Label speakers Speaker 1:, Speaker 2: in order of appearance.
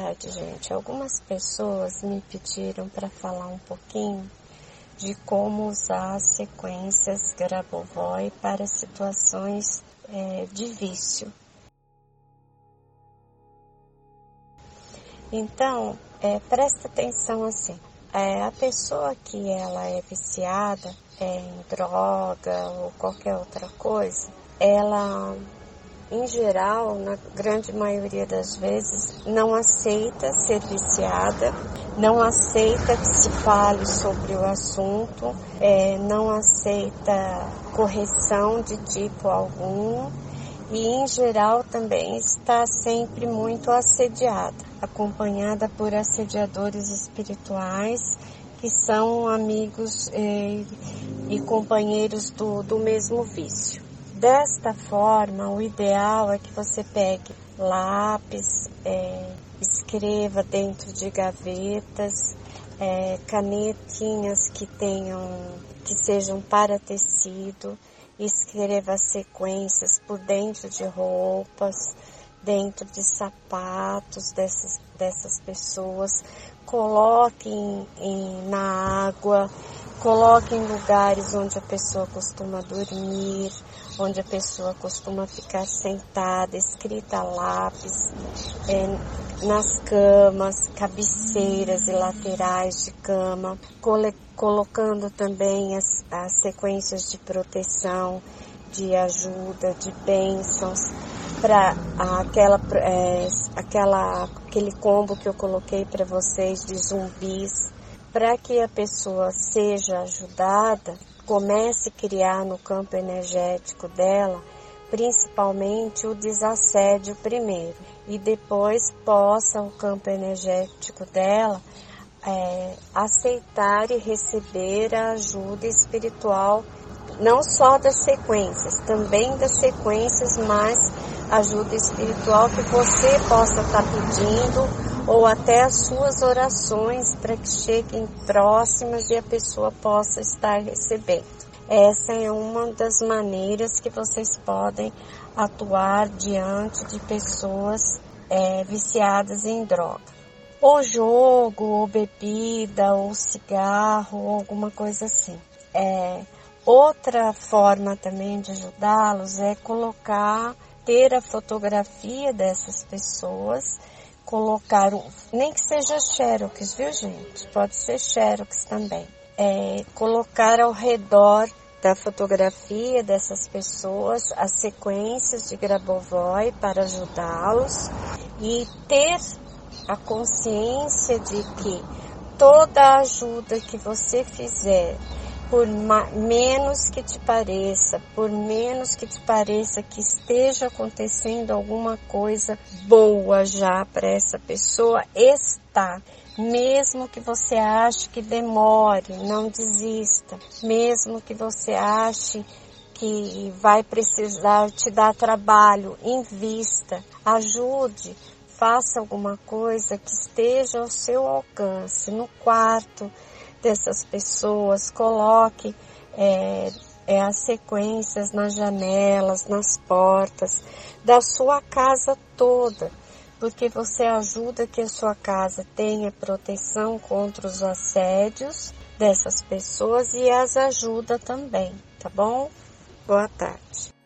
Speaker 1: Gente, algumas pessoas me pediram para falar um pouquinho de como usar as sequências Grabovoi para situações é, de vício. Então, é, presta atenção assim. É, a pessoa que ela é viciada é, em droga ou qualquer outra coisa, ela em geral, na grande maioria das vezes, não aceita ser viciada, não aceita que se fale sobre o assunto, é, não aceita correção de tipo algum e, em geral, também está sempre muito assediada, acompanhada por assediadores espirituais que são amigos e, é, e companheiros do, do mesmo vício. Desta forma, o ideal é que você pegue lápis, é, escreva dentro de gavetas, é, canetinhas que tenham, que sejam para tecido, escreva sequências por dentro de roupas, dentro de sapatos dessas, dessas pessoas, coloque em, na água, coloque em lugares onde a pessoa costuma dormir, onde a pessoa costuma ficar sentada, escrita a lápis, é, nas camas, cabeceiras e laterais de cama, colocando também as, as sequências de proteção, de ajuda, de bênçãos para aquela, é, aquela, aquele combo que eu coloquei para vocês de zumbis, para que a pessoa seja ajudada comece a criar no campo energético dela, principalmente o desassédio primeiro, e depois possa o campo energético dela é, aceitar e receber a ajuda espiritual, não só das sequências, também das sequências, mas ajuda espiritual que você possa estar tá pedindo ou até as suas orações para que cheguem próximas e a pessoa possa estar recebendo. Essa é uma das maneiras que vocês podem atuar diante de pessoas é, viciadas em droga. Ou jogo, ou bebida, ou cigarro, ou alguma coisa assim. É, outra forma também de ajudá-los é colocar, ter a fotografia dessas pessoas colocar, nem que seja xerox, viu gente? Pode ser xerox também. É, colocar ao redor da fotografia dessas pessoas as sequências de Grabovoi para ajudá-los e ter a consciência de que toda ajuda que você fizer por menos que te pareça, por menos que te pareça que esteja acontecendo alguma coisa boa já para essa pessoa, está. Mesmo que você ache que demore, não desista. Mesmo que você ache que vai precisar te dar trabalho, invista, ajude, faça alguma coisa que esteja ao seu alcance, no quarto, dessas pessoas, coloque é, é, as sequências nas janelas, nas portas da sua casa toda, porque você ajuda que a sua casa tenha proteção contra os assédios dessas pessoas e as ajuda também, tá bom? Boa tarde.